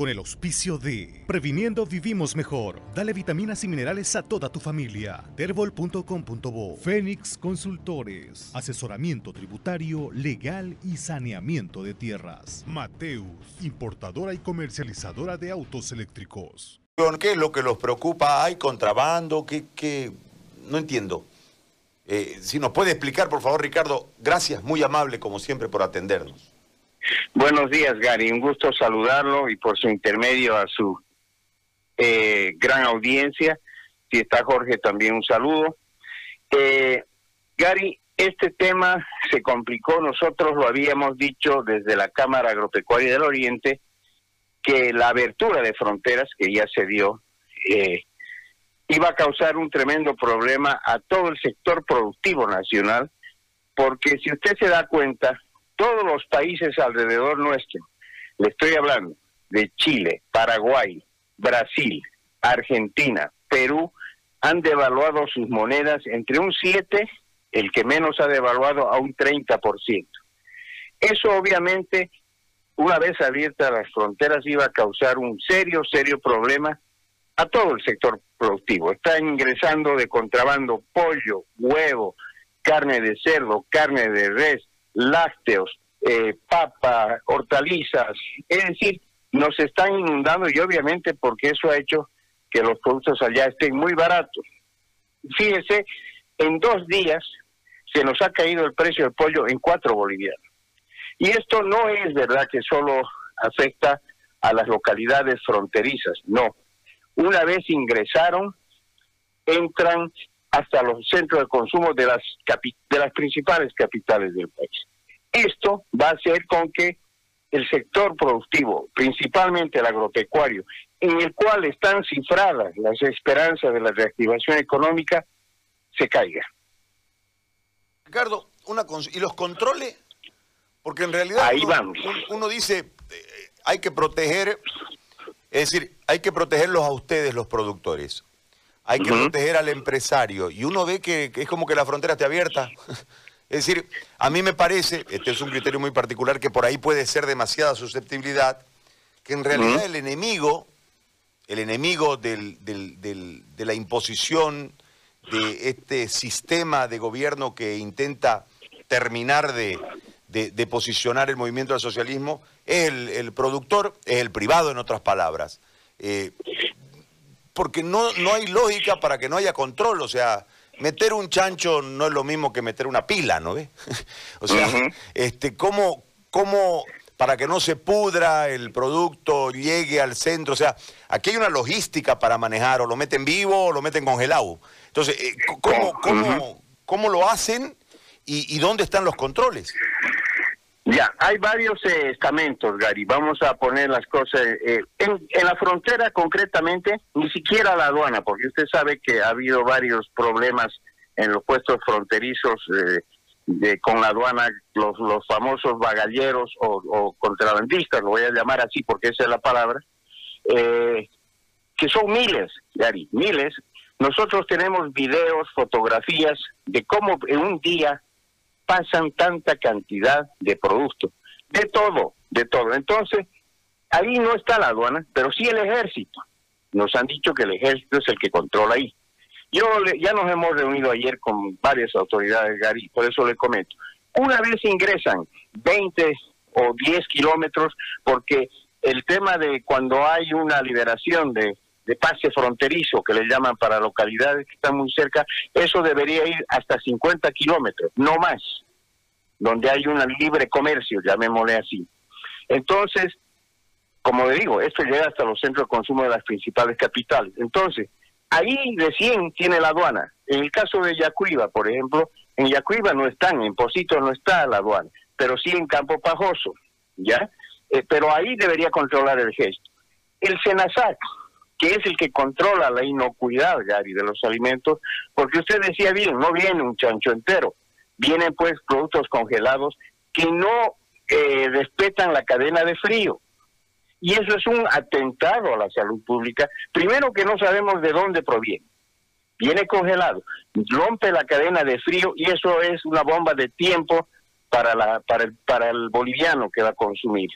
con el auspicio de Previniendo Vivimos Mejor. Dale vitaminas y minerales a toda tu familia. Terbol.com.bo Fénix Consultores. Asesoramiento tributario, legal y saneamiento de tierras. Mateus, importadora y comercializadora de autos eléctricos. ¿Qué es lo que los preocupa? ¿Hay contrabando? ¿Qué? No entiendo. Eh, si nos puede explicar, por favor, Ricardo, gracias, muy amable como siempre por atendernos. Buenos días, Gary. Un gusto saludarlo y por su intermedio a su eh, gran audiencia. Si está Jorge, también un saludo. Eh, Gary, este tema se complicó. Nosotros lo habíamos dicho desde la Cámara Agropecuaria del Oriente, que la abertura de fronteras que ya se dio eh, iba a causar un tremendo problema a todo el sector productivo nacional, porque si usted se da cuenta, todos los países alrededor nuestro, le estoy hablando de Chile, Paraguay, Brasil, Argentina, Perú, han devaluado sus monedas entre un 7, el que menos ha devaluado, a un 30%. Eso obviamente, una vez abiertas las fronteras, iba a causar un serio, serio problema a todo el sector productivo. Están ingresando de contrabando pollo, huevo, carne de cerdo, carne de res, lácteos, eh, papa, hortalizas, es decir, nos están inundando y obviamente porque eso ha hecho que los productos allá estén muy baratos. Fíjese, en dos días se nos ha caído el precio del pollo en cuatro bolivianos. Y esto no es verdad que solo afecta a las localidades fronterizas, no. Una vez ingresaron, entran hasta los centros de consumo de las, de las principales capitales del país. Esto va a hacer con que el sector productivo, principalmente el agropecuario, en el cual están cifradas las esperanzas de la reactivación económica, se caiga. Ricardo, una ¿y los controles? Porque en realidad Ahí vamos. uno dice, eh, hay que proteger, es decir, hay que protegerlos a ustedes los productores, hay que proteger al empresario, y uno ve que, que es como que la frontera esté abierta. Es decir, a mí me parece, este es un criterio muy particular, que por ahí puede ser demasiada susceptibilidad, que en realidad el enemigo, el enemigo del, de la imposición de este sistema de gobierno que intenta terminar de, posicionar el movimiento del socialismo, es el, productor, es el privado en otras palabras. Eh, porque no, no hay lógica para que no haya control, o sea, meter un chancho no es lo mismo que meter una pila, ¿no ves? o sea, este, ¿cómo, ¿cómo para que no se pudra el producto, llegue al centro? O sea, aquí hay una logística para manejar, o lo meten vivo o lo meten congelado. Entonces, eh, ¿cómo, cómo, cómo lo hacen y, dónde están los controles? Ya, hay varios eh, estamentos, Gary. Vamos a poner las cosas. Eh, en, la frontera, concretamente, ni siquiera la aduana, porque usted sabe que ha habido varios problemas en los puestos fronterizos eh, de, con la aduana, los, los famosos bagalleros o, o, contrabandistas, lo voy a llamar así porque esa es la palabra, que son miles, Gary, miles. Nosotros tenemos videos, fotografías de cómo en un día pasan tanta cantidad de productos, de todo, de todo. Entonces, ahí no está la aduana, pero sí el ejército. Nos han dicho que el ejército es el que controla ahí. Yo ya nos hemos reunido ayer con varias autoridades, Gary, por eso le comento. Una vez ingresan 20 o 10 kilómetros, porque el tema de cuando hay una liberación de, de pase fronterizo, que le llaman para localidades que están muy cerca, eso debería ir hasta 50 kilómetros, no más, donde hay un libre comercio, llamémosle así. Entonces, como le digo, esto llega hasta los centros de consumo de las principales capitales. Entonces, ahí recién tiene la aduana. En el caso de Yacuiba, por ejemplo, en Yacuiba no están, en Posito no está la aduana, pero sí en Campo Pajoso, ¿ya? Eh, pero ahí debería controlar el gesto. El SENASAC, que es el que controla la inocuidad, Gary, de los alimentos, porque usted decía bien, no viene un chancho entero, vienen pues productos congelados que no eh, respetan la cadena de frío. Y eso es un atentado a la salud pública. Primero que no sabemos de dónde proviene. Viene congelado, rompe la cadena de frío y eso es una bomba de tiempo para, la, para, el, boliviano que va a consumir.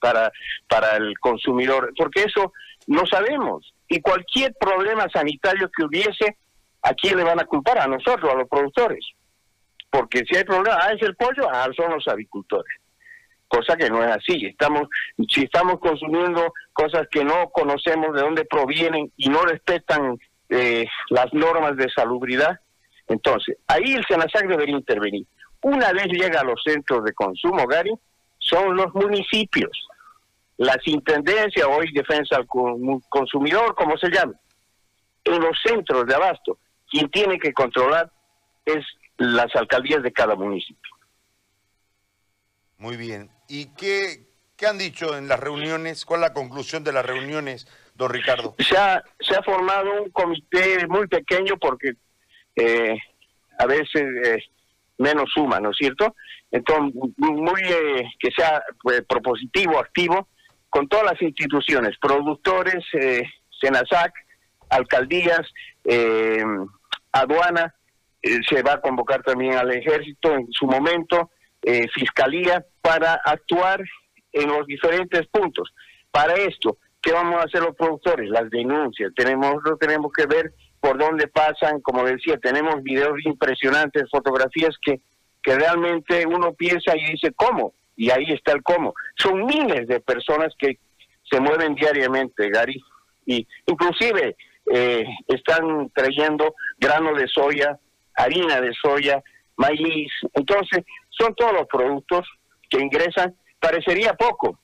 para el consumidor, porque eso no sabemos. Y cualquier problema sanitario que hubiese, ¿a quién le van a culpar? A nosotros, a los productores. Porque si hay problema, ah, es el pollo, ah, son los avicultores. Cosa que no es así. Estamos, si estamos consumiendo cosas que no conocemos de dónde provienen y no respetan eh, las normas de salubridad, entonces ahí el SENASAC debería intervenir. Una vez llega a los centros de consumo, Gary, son los municipios, las intendencias, hoy defensa al consumidor, como se llama, en los centros de abasto, quien tiene que controlar es las alcaldías de cada municipio. Muy bien. ¿Y qué, qué han dicho en las reuniones? ¿Cuál es la conclusión de las reuniones, don Ricardo? Se ha, se ha formado un comité muy pequeño porque eh, a veces eh, menos suma, ¿no es cierto? Entonces, muy eh, que sea pues, propositivo, activo, con todas las instituciones, productores, eh, Senasac, alcaldías, eh, aduana, eh, se va a convocar también al ejército en su momento, eh, fiscalía, para actuar en los diferentes puntos. Para esto, ¿qué vamos a hacer los productores? Las denuncias. Tenemos, tenemos que ver por dónde pasan, como decía, tenemos videos impresionantes, fotografías que, que realmente uno piensa y dice, ¿cómo? Y ahí está el cómo. Son miles de personas que se mueven diariamente, Gary, y inclusive eh, están trayendo grano de soya, harina de soya, maíz. Entonces, son todos los productos que ingresan. Parecería poco,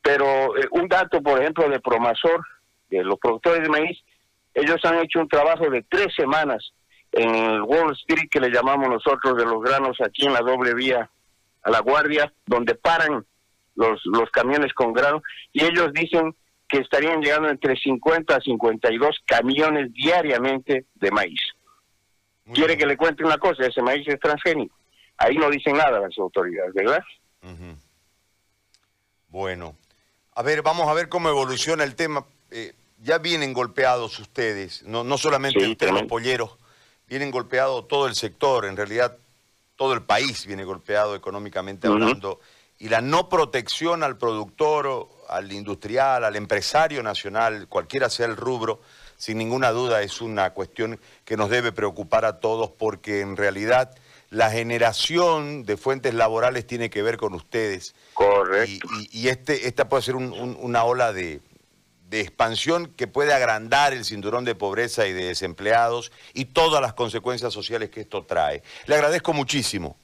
pero eh, un dato, por ejemplo, de Promasor, de los productores de maíz, ellos han hecho un trabajo de tres semanas en el Wall Street, que le llamamos nosotros de los granos aquí en la doble vía a la guardia, donde paran los, los camiones con grano, y ellos dicen que estarían llegando entre 50 a 52 camiones diariamente de maíz. Quiere que le cuente una cosa, ese maíz es transgénico. Ahí no dicen nada las autoridades, ¿verdad? Bueno, a ver, vamos a ver cómo evoluciona el tema. Eh, ya vienen golpeados ustedes, no, no solamente ustedes los polleros, vienen golpeado todo el sector, en realidad todo el país viene golpeado económicamente hablando, y la no protección al productor, al industrial, al empresario nacional, cualquiera sea el rubro, sin ninguna duda es una cuestión que nos debe preocupar a todos porque en realidad la generación de fuentes laborales tiene que ver con ustedes. Correcto. Y, este, esta puede ser una ola de, de expansión que puede agrandar el cinturón de pobreza y de desempleados y todas las consecuencias sociales que esto trae. Le agradezco muchísimo.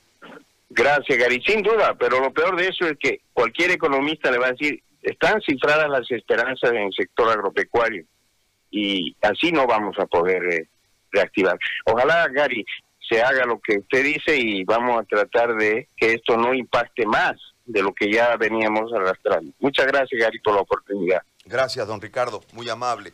Gracias, Gary. Sin duda, pero lo peor de eso es que cualquier economista le va a decir, están cifradas las esperanzas en el sector agropecuario y así no vamos a poder eh, reactivar. Ojalá, Gary, se haga lo que usted dice y vamos a tratar de que esto no impacte más de lo que ya veníamos arrastrando. Muchas gracias, Gary, por la oportunidad. Gracias, don Ricardo, muy amable.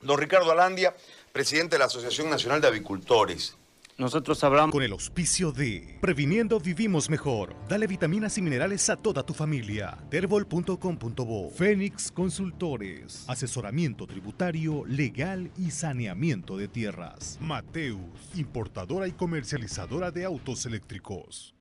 Don Ricardo Alandia, presidente de la Asociación Nacional de Avicultores. Nosotros hablamos con el auspicio de Previniendo Vivimos Mejor. Dale vitaminas y minerales a toda tu familia. Terbol.com.bo Fénix Consultores. Asesoramiento tributario, legal y saneamiento de tierras. Mateus, importadora y comercializadora de autos eléctricos.